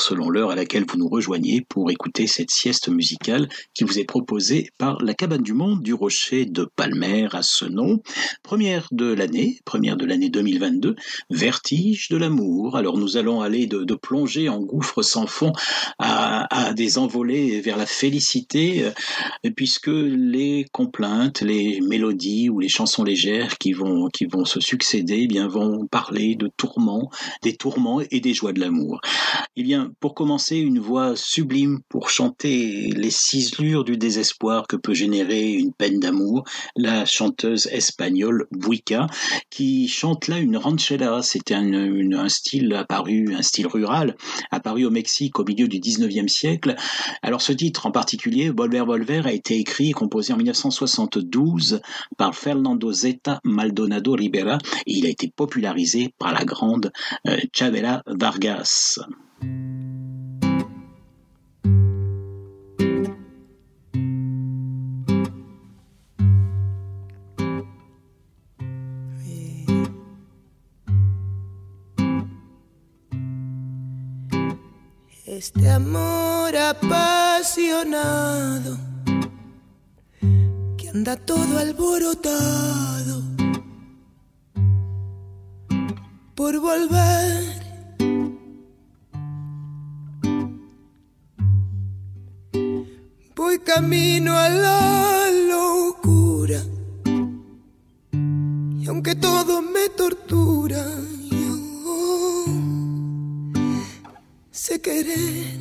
selon l'heure à laquelle vous nous rejoignez pour écouter cette sieste musicale qui vous est proposée par la Cabane du Monde du Rocher de Palmer à ce nom. Première de l'année, première de l'année 2022, Vertige de l'amour. Alors nous allons aller de, de plonger en gouffre sans fond à, à des envolées vers la félicité, euh, puisque les complaintes, les mélodies ou les chansons légères qui vont, qui vont se succéder, eh bien vont parler de tourments, des tourments et des joies de l'amour. Eh bien, pour commencer, une voix sublime pour chanter les ciselures du désespoir que peut générer une peine d'amour, la chanteuse espagnole Buica, qui chante là une ranchera. C'était un, style apparu, un style rural, apparu au Mexique au milieu du 19e siècle. Alors ce titre en particulier, Volver Volver, a été écrit et composé en 1972 par Fernando Zeta Maldonado Rivera et il a été popularisé par la grande euh, Chavela Vargas. Este amor apasionado que anda todo alborotado por volver. Voy camino a la locura y aunque todo me tortura, sé querer.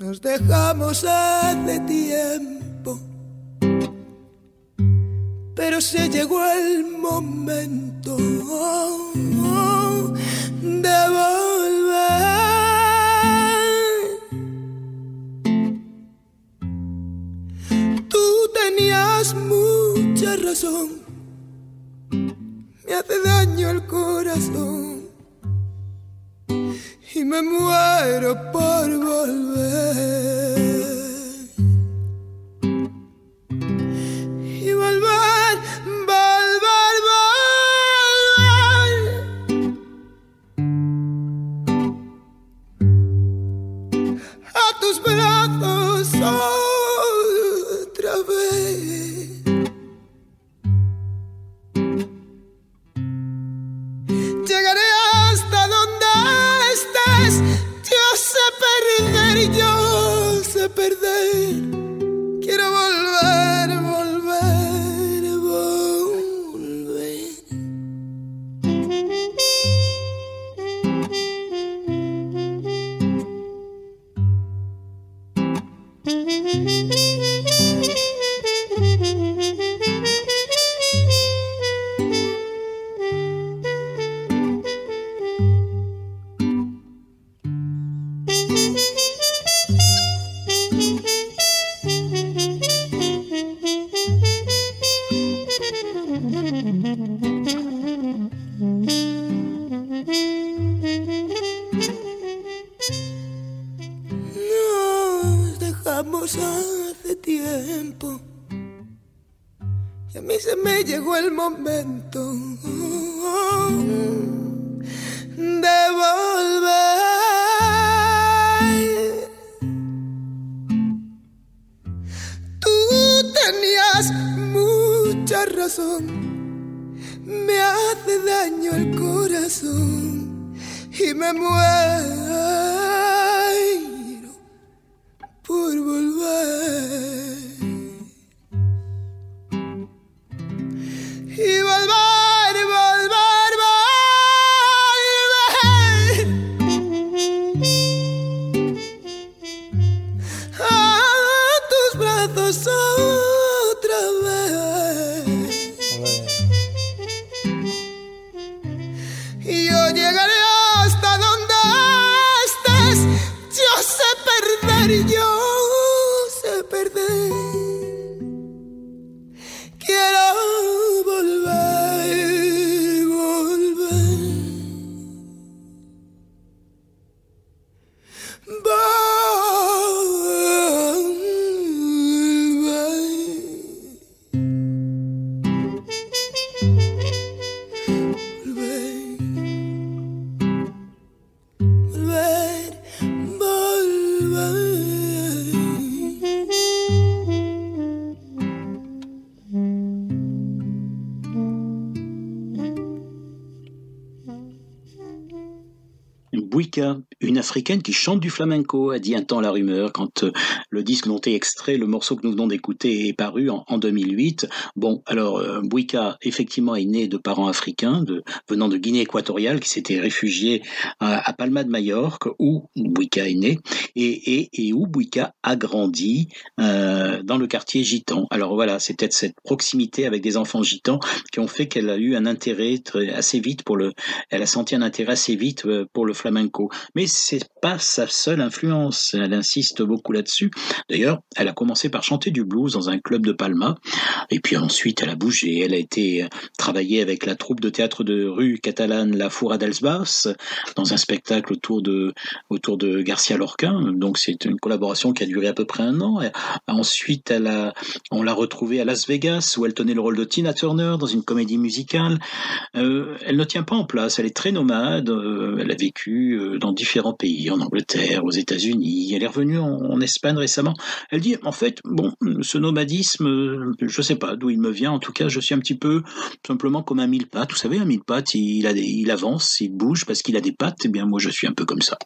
Nos dejamos hace tiempo, pero se llegó el momento de volver. Tú tenías mucha razón me hace daño el corazón y me muero por volver. Qui chante du flamenco, a dit un temps la rumeur quand euh, le disque dont est extrait le morceau que nous venons d'écouter est paru en, 2008. Bon, alors euh, Bouika effectivement est née de parents africains venant de Guinée équatoriale qui s'étaient réfugiés à, Palma de Majorque où Bouika est née et, où Bouika a grandi euh, dans le quartier gitan. Alors voilà, c'est peut-être cette proximité avec des enfants gitans qui ont fait qu'elle a eu un intérêt assez vite pour le, elle a senti un intérêt assez vite pour le flamenco. Mais pas sa seule influence. Elle insiste beaucoup là-dessus. D'ailleurs, elle a commencé par chanter du blues dans un club de Palma. Et puis ensuite, elle a bougé. Elle a été euh, travailler avec la troupe de théâtre de rue catalane La Foura d'Elsbas dans un spectacle autour de, autour de Garcia Lorca. Donc c'est une collaboration qui a duré à peu près un an. ensuite, elle a, on l'a retrouvée à Las Vegas où elle tenait le rôle de Tina Turner dans une comédie musicale. Euh, elle ne tient pas en place. Elle est très nomade. Euh, elle a vécu dans différents pays, en Angleterre, aux États-Unis. Elle est revenue en, Espagne récemment. Elle dit, en fait, bon, ce nomadisme, je ne sais pas d'où il me vient. En tout cas, je suis un petit peu simplement comme un mille pattes. Vous savez, un mille pattes, il avance, il bouge parce qu'il a des pattes. Eh bien, moi, je suis un peu comme ça.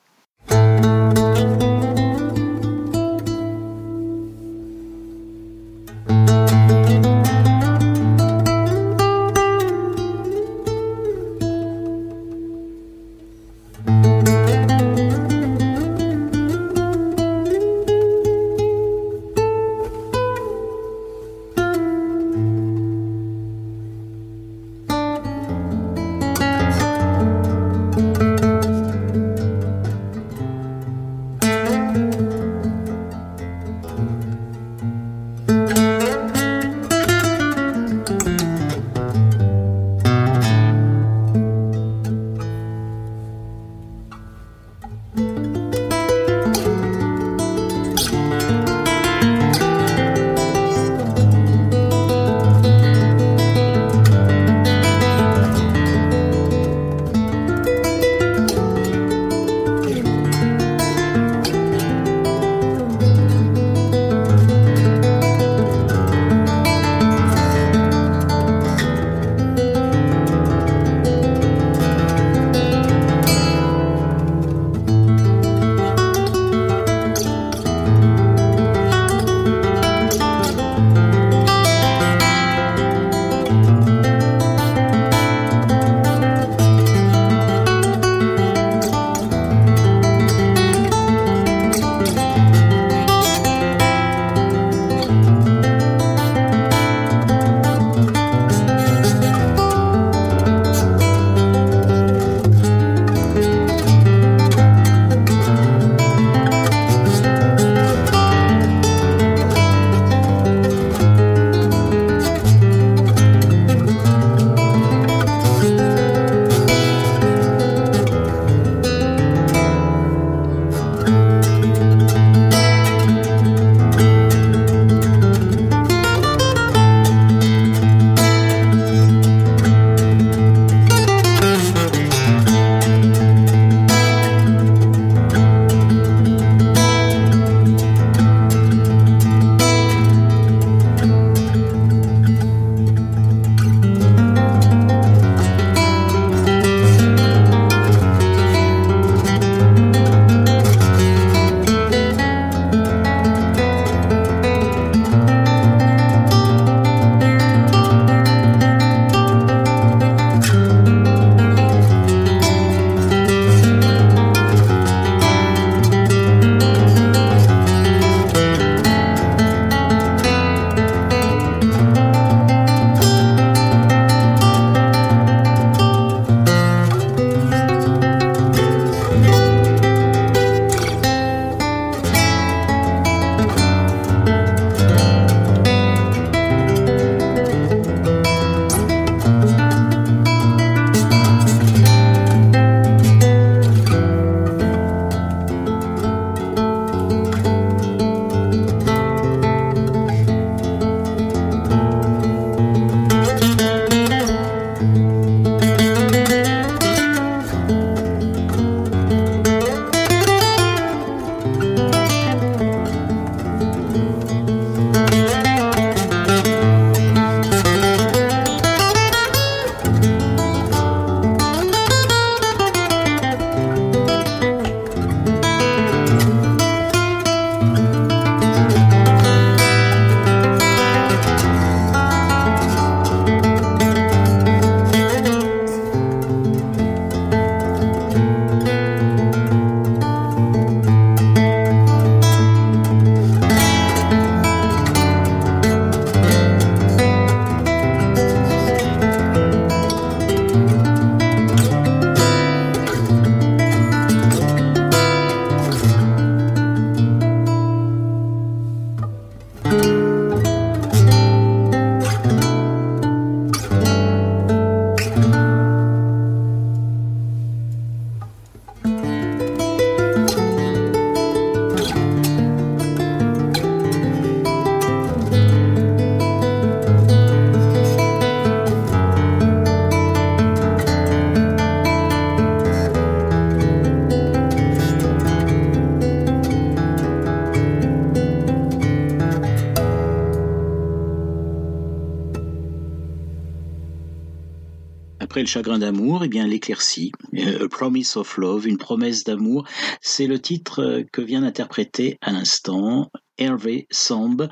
Chagrin d'amour, eh bien l'éclaircie, euh, A Promise of Love, une promesse d'amour, c'est le titre euh, que vient d'interpréter à l'instant Hervé Samb,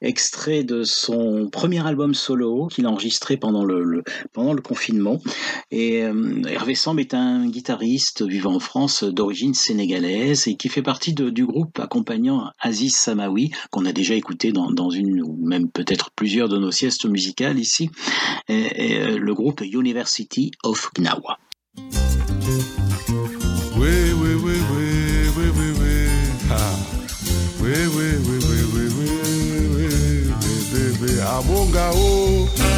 extrait de son premier album solo qu'il a enregistré pendant le, confinement. Et euh, Hervé Samb est un guitariste vivant en France d'origine sénégalaise et qui fait partie du groupe accompagnant Aziz Samawi, qu'on a déjà écouté dans, dans une ou même peut-être plusieurs de nos siestes musicales ici, et, euh, le groupe University of Gnawa. Oui, oui, oui, oui, bunga bunga.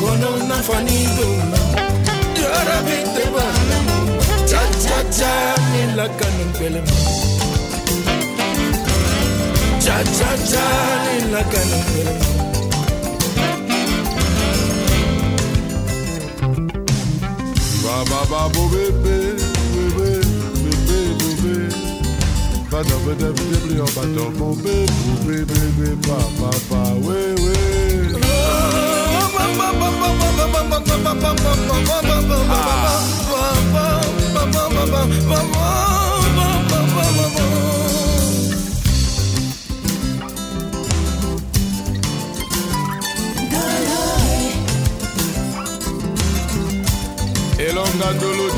Makono na fani dunga Yarabite bana mama Cha cha cha ni la kanun pele mama Cha cha cha ni la kanun pele mama ba ba ba bo be be be be be be be be ba da ba da ba da ba ba da be bo be be be ba ba ba we we Elonga dolo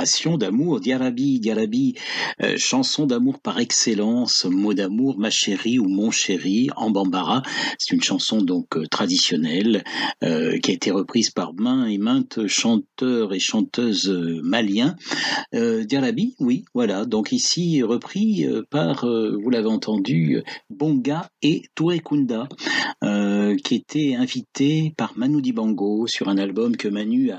déclaration d'amour, diarabi, diarabi, euh, chanson d'amour par excellence, mot d'amour, ma chérie ou mon chéri, en bambara. C'est une chanson donc euh, traditionnelle euh, qui a été reprise par main et maintes chanteurs et chanteuses maliens. diarabi, oui, voilà. Donc ici repris par, vous l'avez entendu, Bonga et Touré Kunda, qui étaient invités par Manu Dibango sur un album que Manu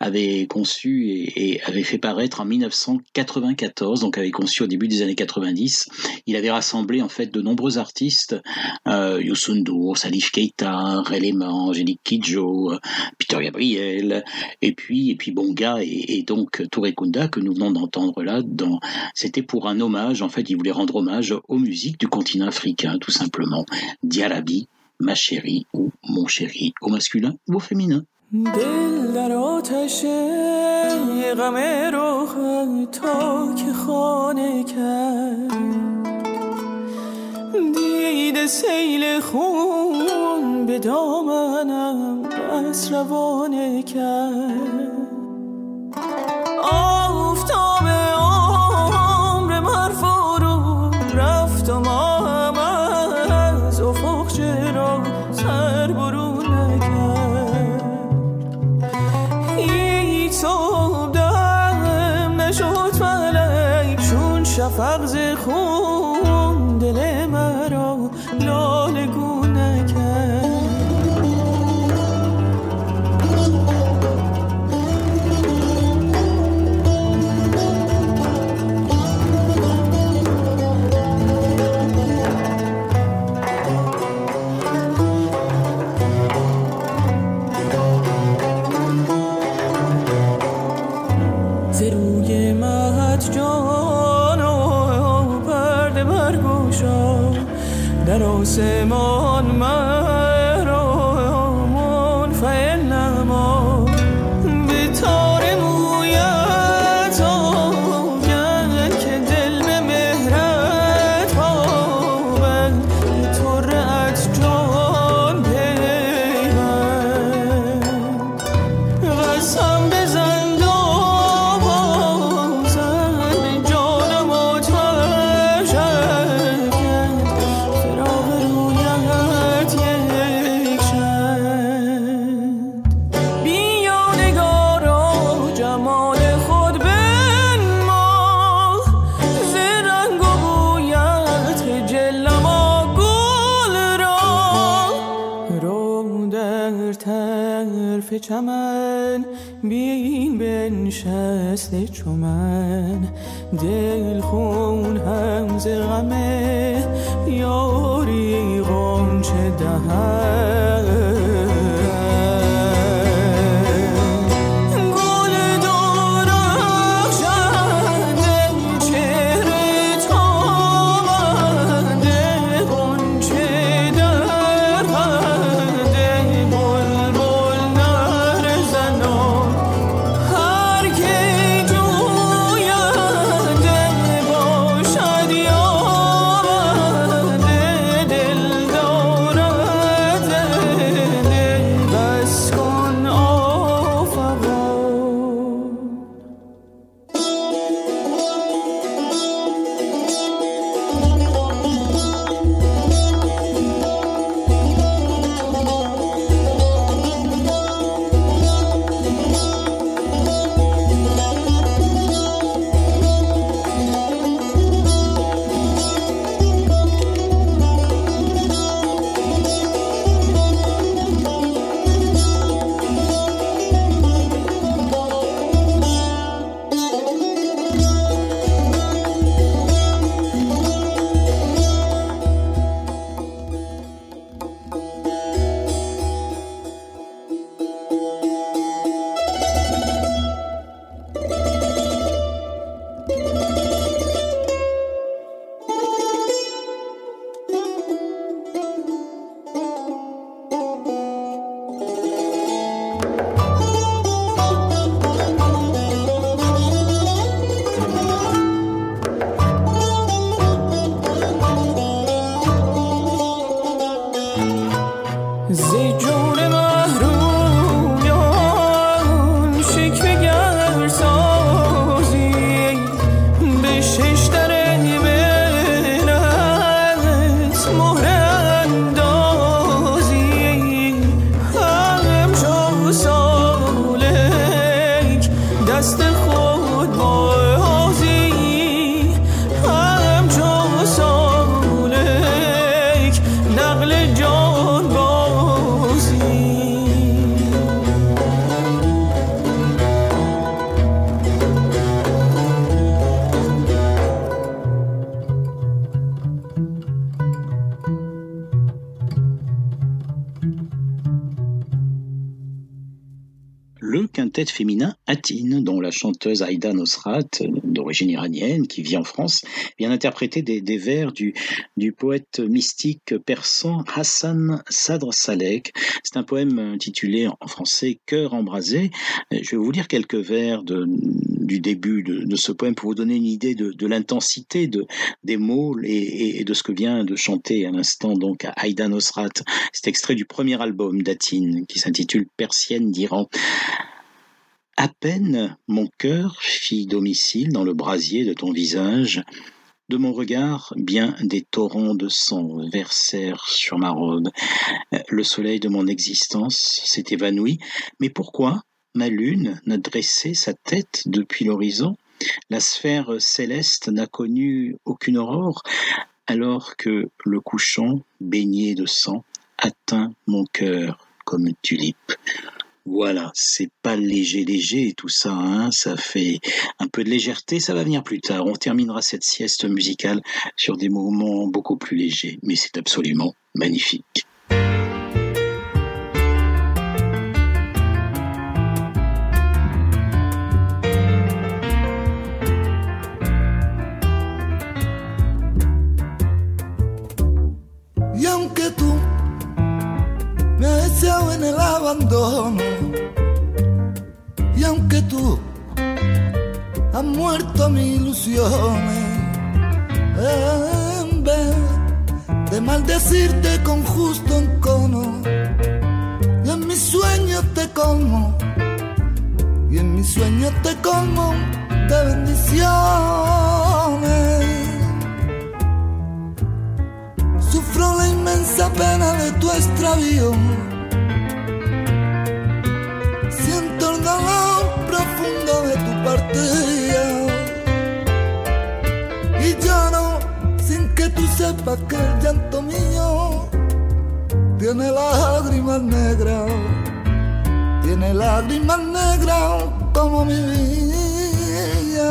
avait conçu et, avait fait paraître en 1994, donc avait conçu au début des années 90. Il avait rassemblé en fait de nombreux artistes, euh, Youssou Salif Keita, Relema, Angélique Kidjo, euh, Peter Gabriel, et puis et puis Bonga et, donc Touré Kunda que nous venons d'entendre là. C'était pour un hommage. En fait, il voulait rendre hommage aux musiques du continent africain, tout simplement. Dialabi, ma chérie ou mon chéri, au masculin ou au féminin. دل در آتش غم روح تا که خانه کرد. دید سیل خون به دامنم بس روانه کرد. بنشسته چو من. دل خون هم ز غمه. یاری غنچه دهن féminin Atine, dont la chanteuse Aïda Nosrat, d'origine iranienne, qui vit en France, vient interpréter des, vers du, poète mystique persan Hassan Sadr Salek. C'est un poème intitulé en français Cœur embrasé. Je vais vous lire quelques vers du début de, ce poème pour vous donner une idée de, l'intensité de, des mots et, de ce que vient de chanter à l'instant donc Aïda Nosrat. C'est extrait du premier album d'Atine qui s'intitule Persienne d'Iran. À peine mon cœur fit domicile dans le brasier de ton visage, de mon regard, bien des torrents de sang versèrent sur ma robe. Le soleil de mon existence s'est évanoui, mais pourquoi ma lune n'a dressé sa tête depuis l'horizon? La sphère céleste n'a connu aucune aurore, alors que le couchant, baigné de sang, atteint mon cœur comme tulipe. Voilà, c'est pas léger, léger tout ça, hein, ça fait un peu de légèreté, ça va venir plus tard. On terminera cette sieste musicale sur des moments beaucoup plus légers, mais c'est absolument magnifique. Y aunque tú has muerto mis ilusiones, en vez de maldecirte con justo encono, y en mis sueños te colmo, y en mis sueños te colmo de bendiciones. Sufro la inmensa pena de tu extravío. Sepas que el llanto mío tiene lágrimas negras. Tiene lágrimas negras como mi vida.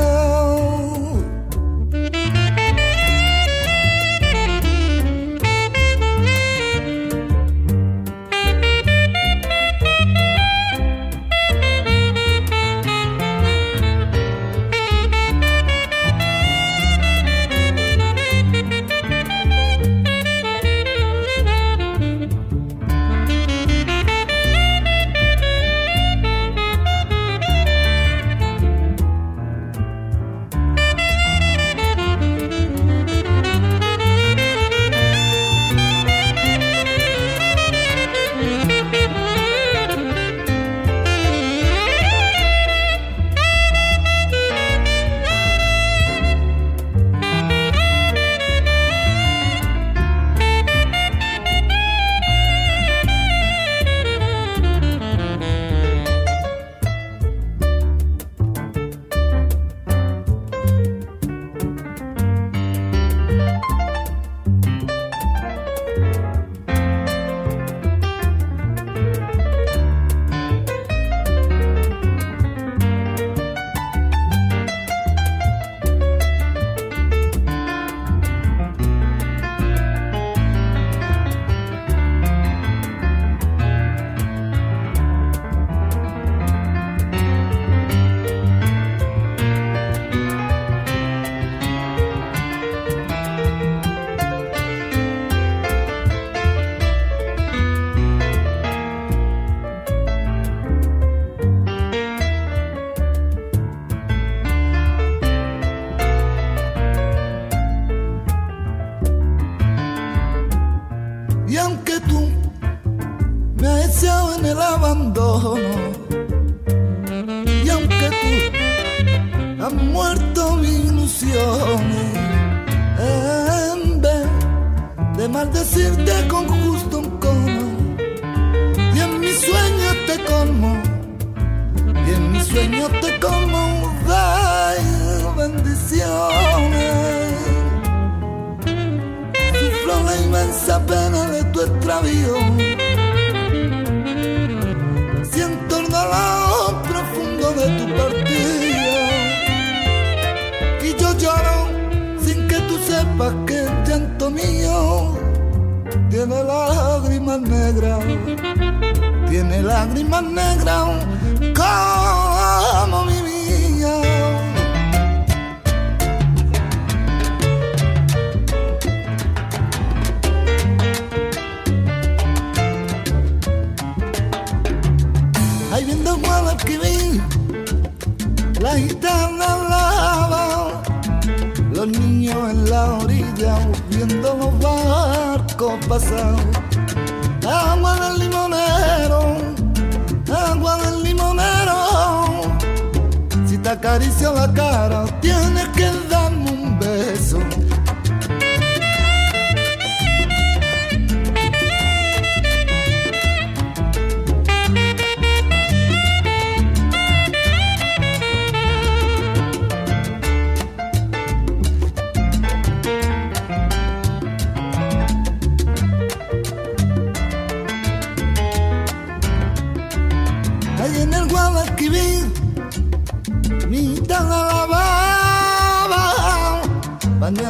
como mi mío. Hay viendo guapas que vi, la gitana lava, los niños en la orilla viendo los barcos pasar, agua del limón te acaricio la cara tienes que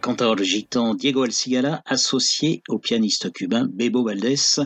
Le canteur gitan Diego El Cigala associé au pianiste cubain Bebo Valdés.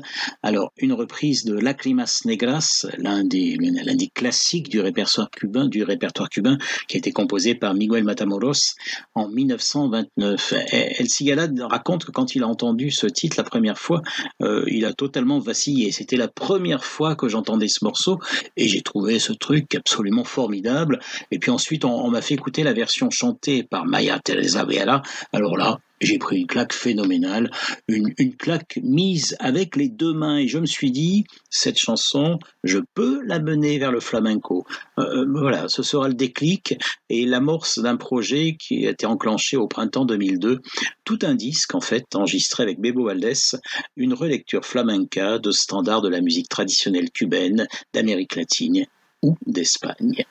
Alors, une reprise de Lacrimas Negras, l'un des, des classiques du répertoire cubain, du répertoire cubain, qui a été composé par Miguel Matamoros en 1929. Et El Cigala raconte que quand il a entendu ce titre la première fois, euh, il a totalement vacillé. C'était la première fois que j'entendais ce morceau et j'ai trouvé ce truc absolument formidable. Et puis ensuite, on, on m'a fait écouter la version chantée par Maya Teresa Vela. Alors là, j'ai pris une claque phénoménale, une, une claque mise avec les deux mains et je me suis dit, cette chanson, je peux la mener vers le flamenco. Euh, voilà, ce sera le déclic et l'amorce d'un projet qui a été enclenché au printemps 2002. Tout un disque, en fait, enregistré avec Bebo Valdés, une relecture flamenca de standards de la musique traditionnelle cubaine, d'Amérique latine ou d'Espagne.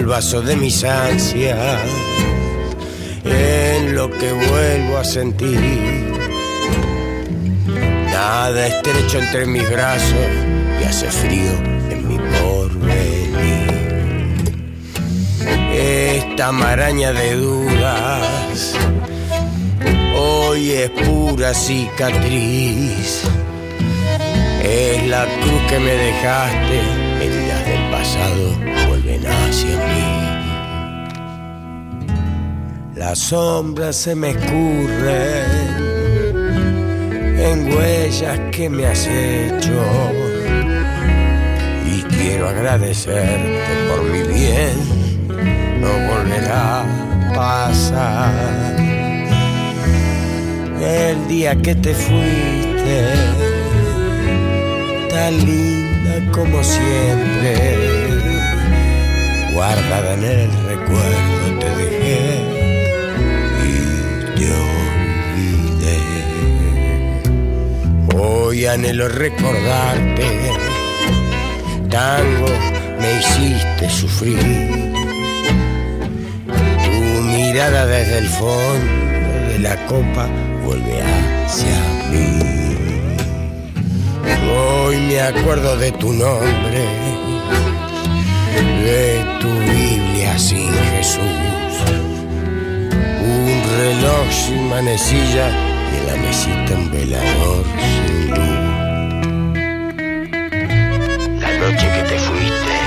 El vaso de mis ansias en lo que vuelvo a sentir. Nada estrecho entre mis brazos y hace frío en mi porvenir. Esta maraña de dudas hoy es pura cicatriz. Es la cruz que me dejaste, heridas del pasado hacia mí. Las sombras se me escurren en huellas que me has hecho y quiero agradecerte por mi bien, no volverá a pasar. El día que te fuiste, tan linda como siempre, guardada en el recuerdo te dejé y te olvidé. Hoy anhelo recordarte, tango me hiciste sufrir. Tu mirada desde el fondo de la copa vuelve hacia mí. Hoy me acuerdo de tu nombre, de tu Biblia sin Jesús, un reloj sin manecilla y en la mesita un velador sin luz. La noche que te fuiste,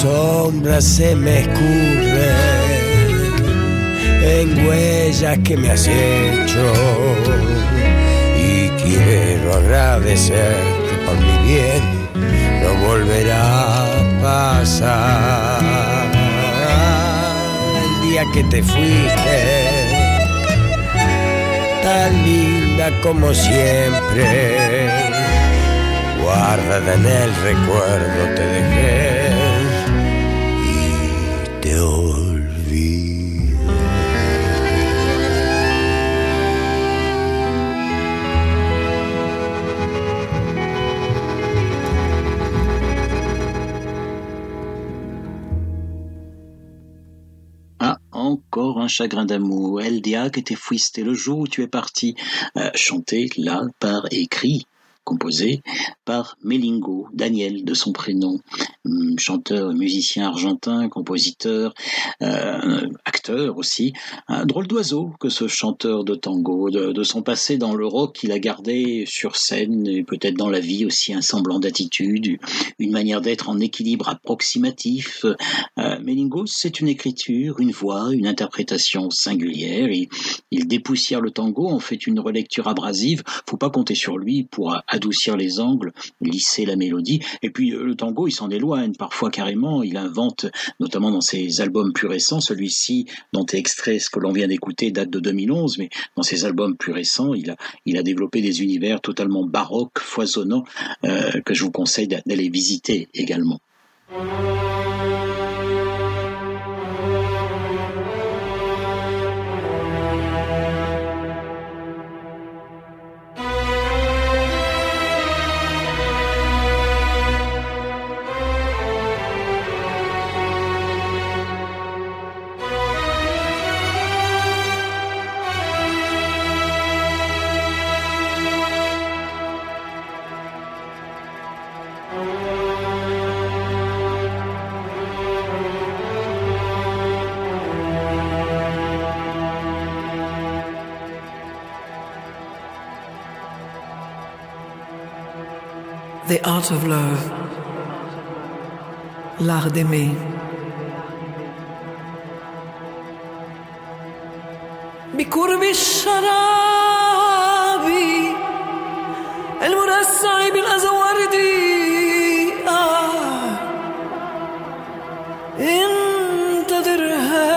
sombras se me escurren en huellas que me has hecho. Y quiero agradecerte por mi bien, no volverá a pasar. El día que te fuiste, tan linda como siempre, guardada en el recuerdo te dejé chagrin d'amour. El dia que te fuiste, le jour où tu es parti, euh, chanté là par écrit composé par Melingo, Daniel de son prénom, hum, chanteur, musicien argentin, compositeur, euh, acteur aussi. Un drôle d'oiseau que ce chanteur de tango, de, son passé dans le rock, il a gardé sur scène et peut-être dans la vie aussi un semblant d'attitude, une manière d'être en équilibre approximatif. Euh, Melingo, c'est une écriture, une voix, une interprétation singulière. Il, il dépoussière le tango, en fait une relecture abrasive. Faut pas compter sur lui pour adoucir les angles, lisser la mélodie. Et puis le tango, il s'en éloigne parfois carrément. Il invente, notamment dans ses albums plus récents, celui-ci dont est extrait ce que l'on vient d'écouter date de 2011, mais dans ses albums plus récents, il a, il a développé des univers totalement baroques, foisonnants, euh, que je vous conseille d'aller visiter également. The Art of Love, l'art d'aimer. بقرب الشراب المرصع بالأزورد آه انتظرها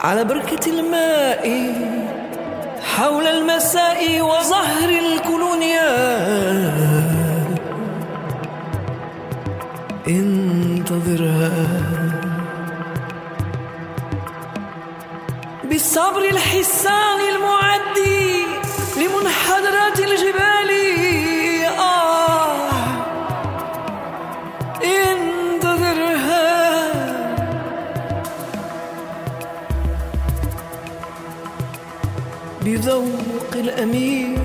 على بركة الماء حول المساء وظهر الكولونيا انتظرها. بالصبر الحسان المعدي لمنحدرات الجبال. الأمير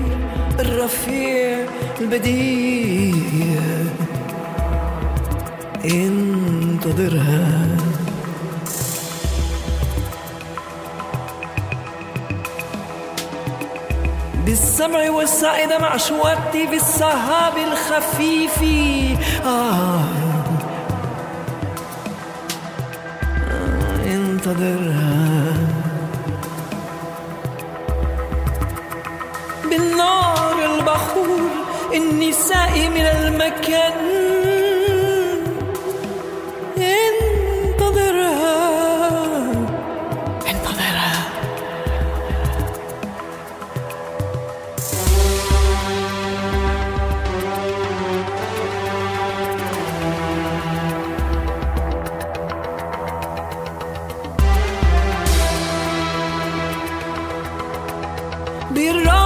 الرفيع البديع. انتظرها. بالسمع والسائدة مع شواتي في السحاب الخفيف. آه. انتظرها. النساء من المكان. انتظرها. انتظرها. برائحة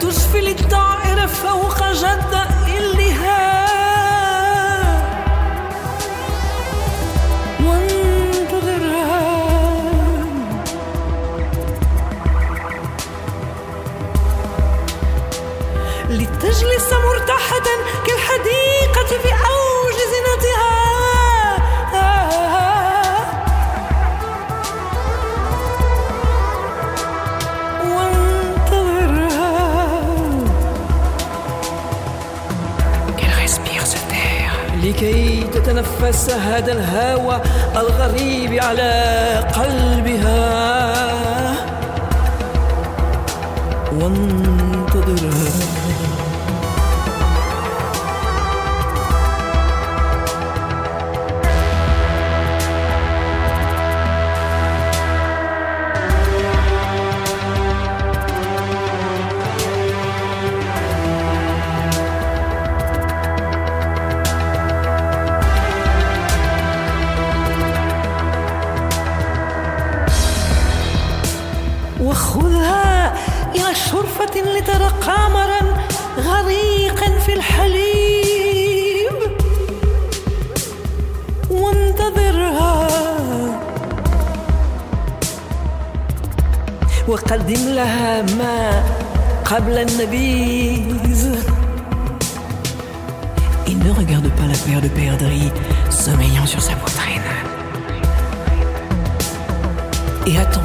تسفل الطائر فوق جدة. تتنفس هذا الهوى الغريب على قلبها. وانتظرها إلى شرفة لترى قمرا غريقا في الحليب وانتظرها وقدم لها ما قبل النبيذ Il ne regarde pas la paire de perdrix sommeillant sur sa poitrine. Et attends-la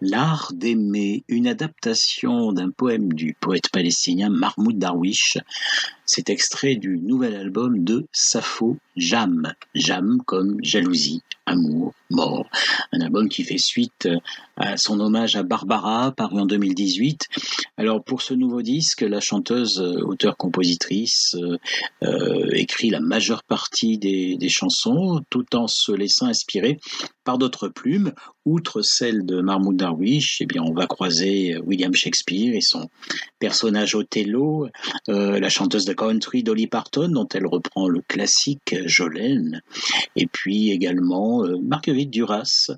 L'art d'aimer, une adaptation d'un poème du poète palestinien Mahmoud Darwish. C'est extrait du nouvel album de Sappho, Jam. Jam comme jalousie, amour, mort. Un album qui fait suite à son hommage à Barbara, paru en 2018. Alors pour ce nouveau disque, la chanteuse, euh, auteure-compositrice, euh, euh, écrit la majeure partie des, chansons, tout en se laissant inspirer par d'autres plumes. Outre celle de Mahmoud Darwish, eh bien on va croiser William Shakespeare et son personnage Othello, euh, la chanteuse de country Dolly Parton, dont elle reprend le classique Jolene, et puis également euh, Marguerite Duras,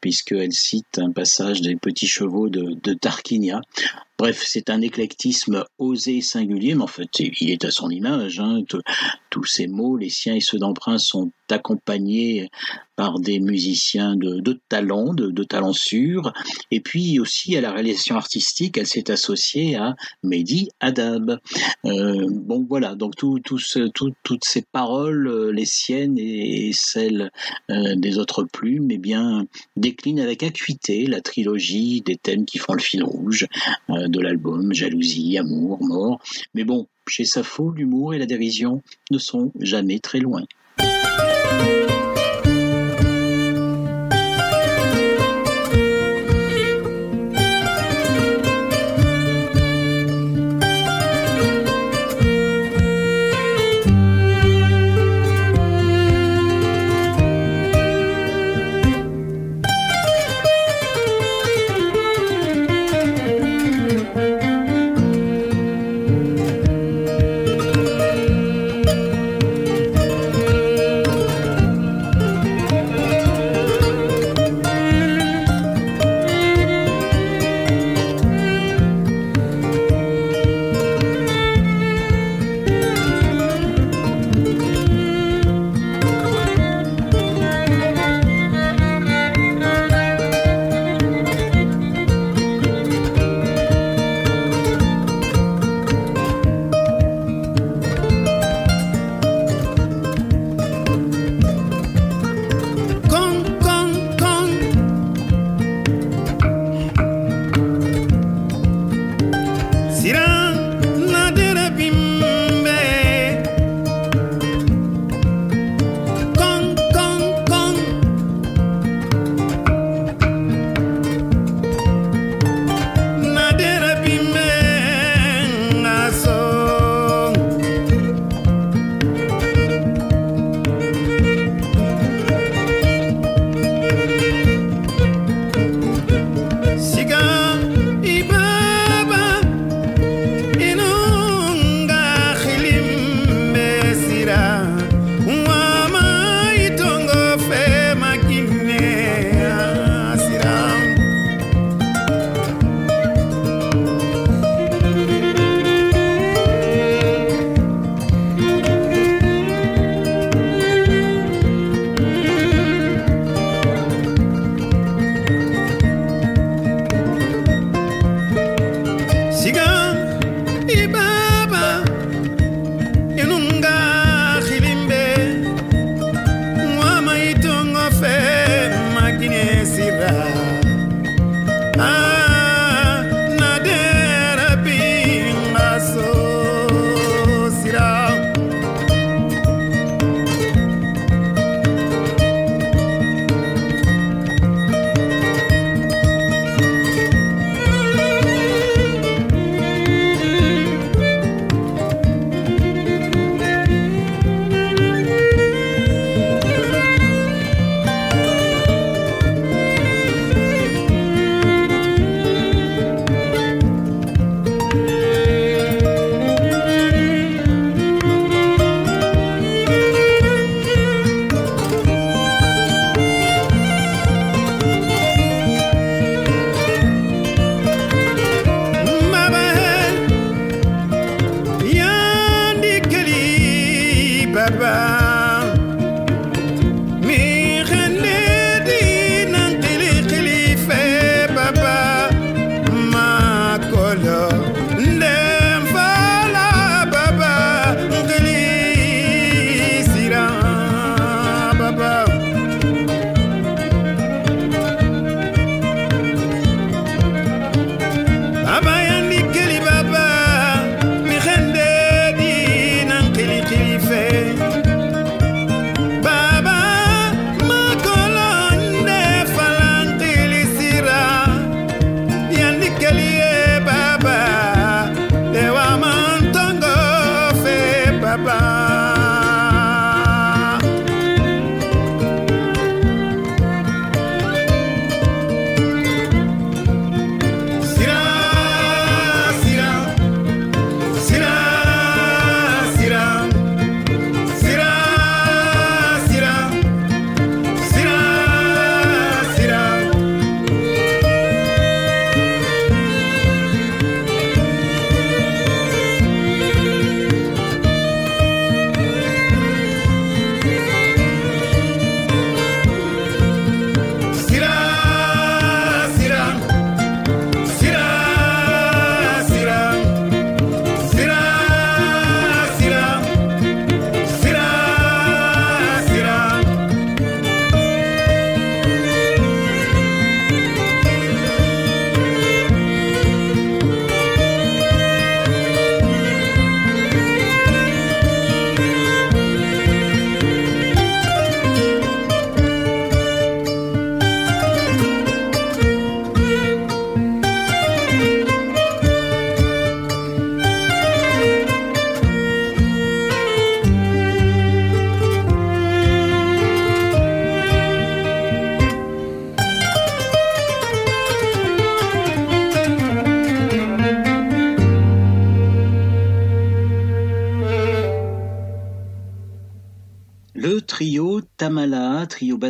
puisqu'elle cite un passage des petits chevaux de, Tarquinia. Bref, c'est un éclectisme osé et singulier, mais en fait, il est à son image. Hein. Tous ces mots, les siens et ceux d'emprunt, sont accompagnés par des musiciens de, de talent, de, de talent sûr. Et puis aussi à la réalisation artistique, elle s'est associée à Mehdi Adab. Euh, bon, voilà, donc toutes ces paroles, euh, les siennes et, et celles euh, des autres plumes, eh bien, déclinent avec acuité la trilogie des thèmes qui font le fil rouge euh, de l'album, jalousie, amour, mort. Mais bon, chez Sappho, l'humour et la dérision ne sont jamais très loin.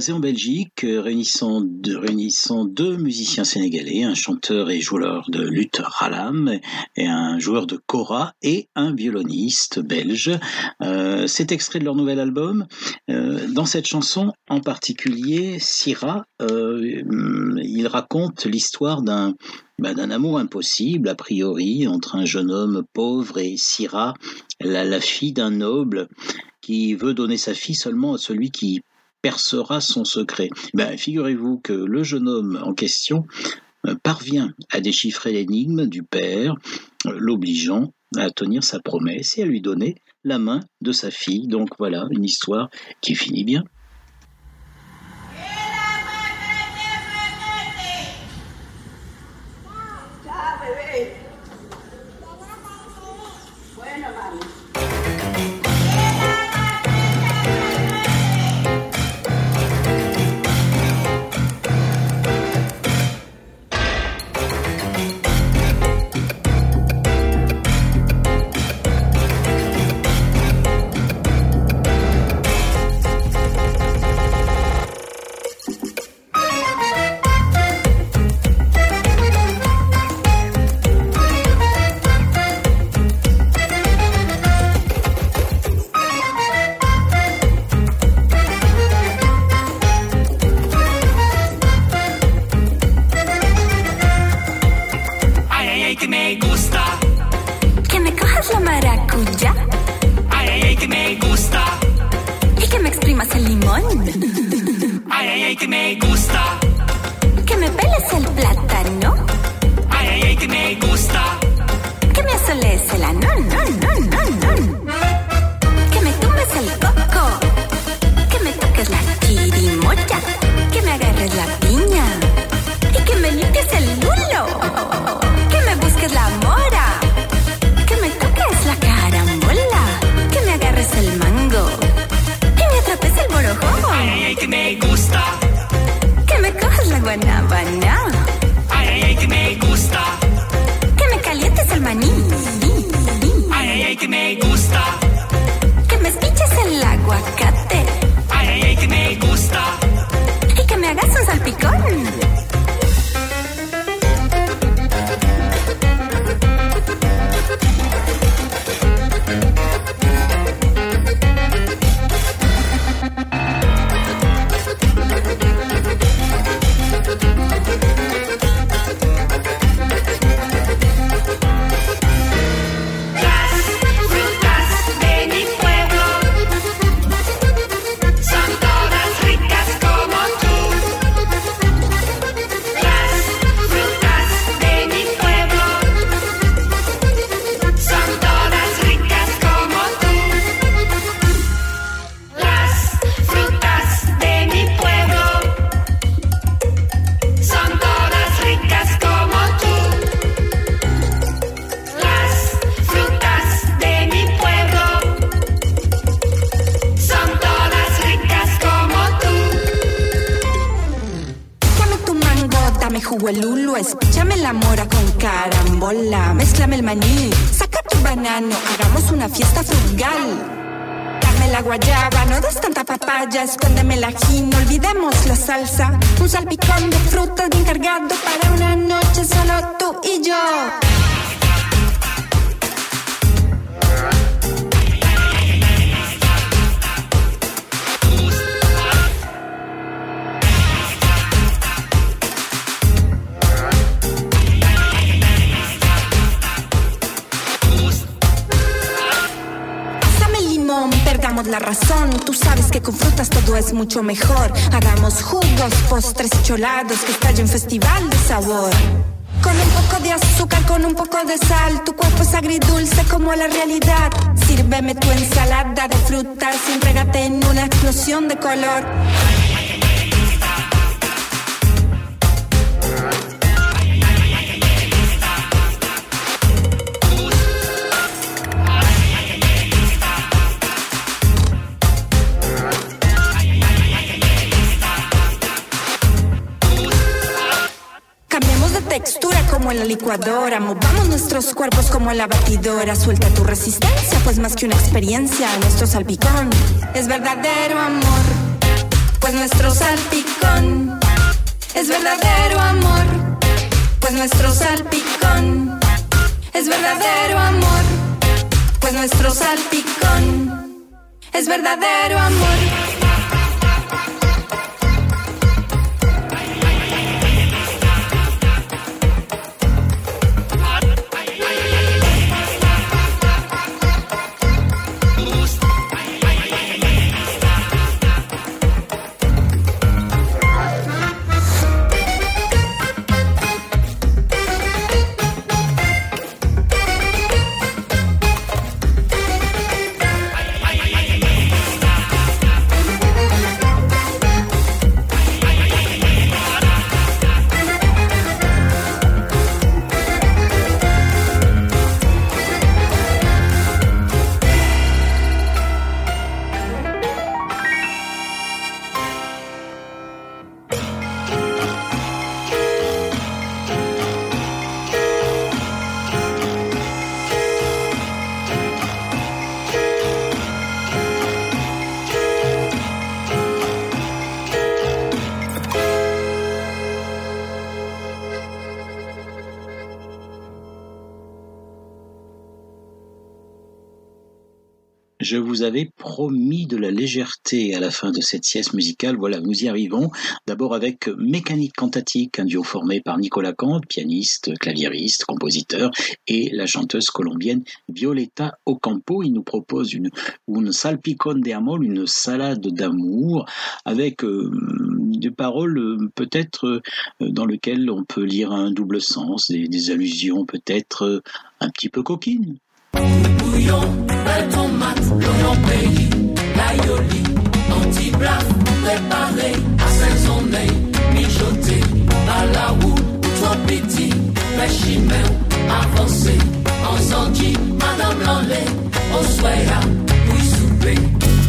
Basé en Belgique, euh, réunissant deux, musiciens sénégalais, un chanteur et joueur de lutte Ralam et un joueur de kora et un violoniste belge. Euh, c'est extrait de leur nouvel album. Euh, dans cette chanson en particulier, Syrah, euh, il raconte l'histoire d'un bah, d'un amour impossible, a priori, entre un jeune homme pauvre et Syrah, la, la fille d'un noble qui veut donner sa fille seulement à celui qui percera son secret. Ben, Figurez-vous que le jeune homme en question euh, parvient à déchiffrer l'énigme du père, euh, l'obligeant à tenir sa promesse et à lui donner la main de sa fille. Donc voilà, une histoire qui finit bien. Ay, salsa. Un salpicón perdamos la razón. Tú sabes que con frutas todo es mucho mejor. Hagamos jugos, postres cholados que estallen festival de sabor. Con un poco de azúcar, con un poco de sal, tu cuerpo es agridulce como la realidad. Sírveme tu ensalada de frutas entrégate en una explosión de color. Como en la licuadora, movamos nuestros cuerpos como en la batidora. Suelta tu resistencia, pues más que una experiencia, nuestro salpicón es verdadero amor. pues nuestro salpicón es verdadero amor, pues nuestro salpicón es verdadero amor, pues nuestro salpicón es verdadero amor. Légèreté à la fin de cette sieste musicale. Voilà, nous y arrivons. D'abord avec Mécanique Cantatique, un duo formé par Nicolas Kant, pianiste, claviériste, compositeur, et la chanteuse colombienne Violeta Ocampo. Il nous propose une, une salpicón de amor, une salade d'amour, avec euh, des paroles euh, peut-être euh, dans lesquelles on peut lire un double sens, des, allusions peut-être un petit peu coquines. Bouillon, tomate, l'oignon pays, l'aïoli, anti-blaf, préparé, assaisonné, mijoté, à la roue, trop petit, péchimé, avancé, en zanji, madame l'enlait, au soya, oui souper,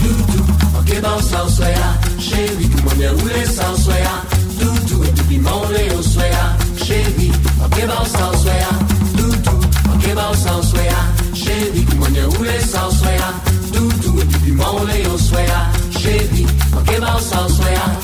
doudou, ok bon sans soya, chérie, tout le monde roulé sans soya, doudou, et puis piment au soya, chérie, ok bon sans soya, doudou, ok bon sans soya, chérie, mwenye ule sans soya, doudou mole yo suea, chevi, ma che va sa suea.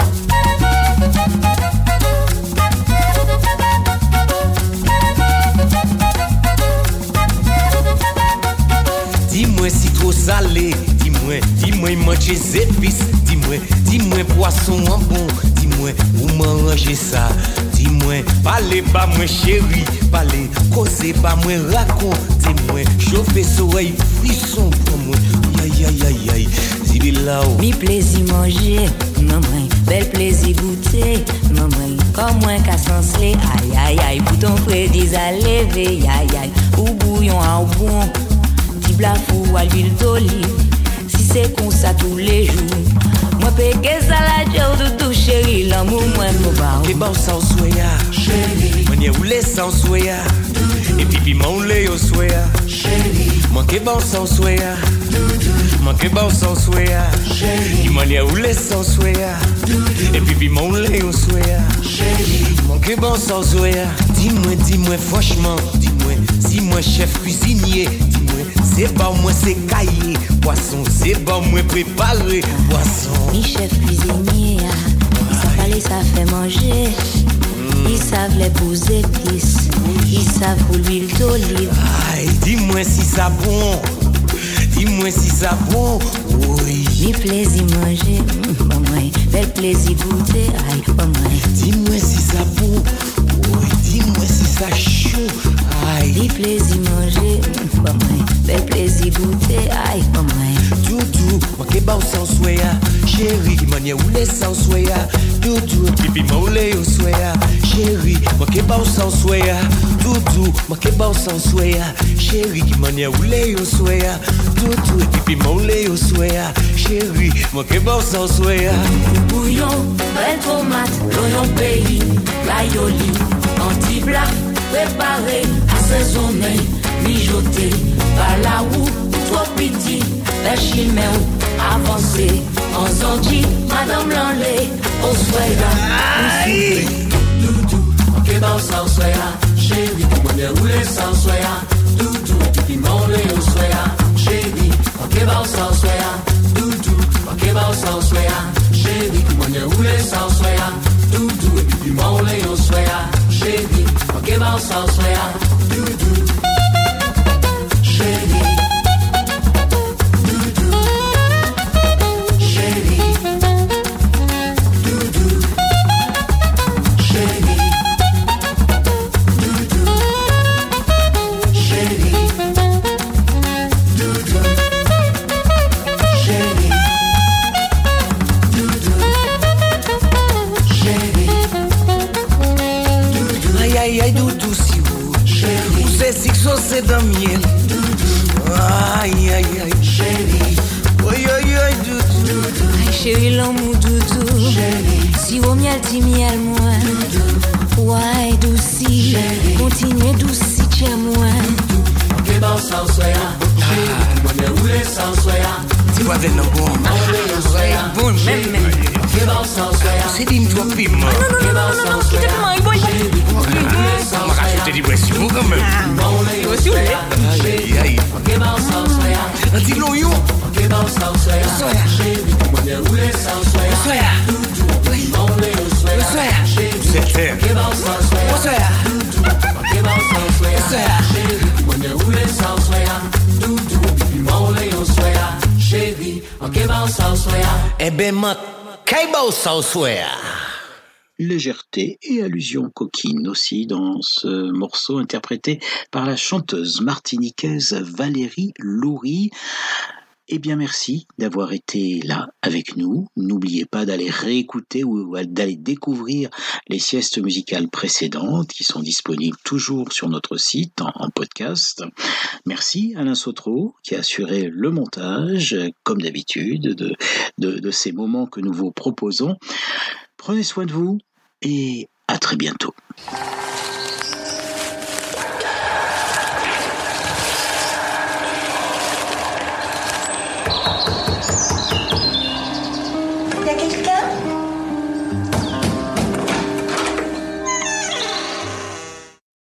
Di mwen si tro sale, di mwen, di mwen manche zepis, di mwen, di mwen poason an bon, di mwen, ou man raje sa, di mwen, pale ba mwen cheri, pale, koze ba mwen rakon, di mwen, chofe sorey frison pou mwen, aïe aïe aïe, dis là Mi plaisir manger, maman, bel plaisir goûter, maman, comme moi qu'à sanslé, aïe aïe aïe, pour ton prédis à lever, aïe aïe, ou bouillon à bon, blafou à l'huile d'olive, si c'est comme ça tous les jours, moi pégué ça la jour de tout chéri, l'amour moi me bat. Que bon sans soya, chérie, mwenye ule sans soya, puis piment lait au soya, chérie, moi que bon sans soya, moi que bon sans soya, chérie, mwenye ule sans soya, et puis piment lait au soya, chérie, moi que bon sans soya, dis-moi, dis-moi franchement, dis-moi, si moi chef cuisinier, dis-moi, c'est pas moi c'est caillé, poisson, c'est pas moi préparé, poisson. Mi chef ça fait manger. Ils savent les beaux épices, ils savent pour l'huile d'olive. Aïe, dis-moi si ça bon, dis-moi si ça bon, oui. Mi plaisir manger, mm, maman, bel plaisir goûter, aïe, maman. Dis-moi si ça bon, oui, dis-moi si ça chaud, aïe. Mi plaisir manger, mm, maman, bel plaisir goûter, aïe, maman. Moi que bon sans soya, chérie, mania ou les sans soya, doudou, pipi maulé au soya, chérie, moi que bon sans soya, doudou, moi que bon sans soya, chérie, mania ou les au soya, doudou, pipi maulé au soya, chérie, moi que bon sans soya. bouillon, belle tomate, l'oignon pays, l'aïoli, anti-blaf, préparé, assaisonné, mijoté, par la roue, trop petit, péchimé, avancé, en zanji, madame l'enlait, au soya, que dansa soya, chérie, mwenye roule sans soya, doudou, pipi monde yo soya, chérie, que dansa soya, doudou, que dansa soya, chérie, mwenye roule sans soya, doudou, pipi monde yo soya, chérie, que dansa soya, doudou. Légèreté et allusion coquine aussi dans ce morceau interprété par la chanteuse martiniquaise Valérie Loury. Eh bien, merci d'avoir été là avec nous. N'oubliez pas d'aller réécouter ou d'aller découvrir les siestes musicales précédentes qui sont disponibles toujours sur notre site en, podcast. Merci Alain Sautreau qui a assuré le montage, comme d'habitude, de ces moments que nous vous proposons. Prenez soin de vous et à très bientôt.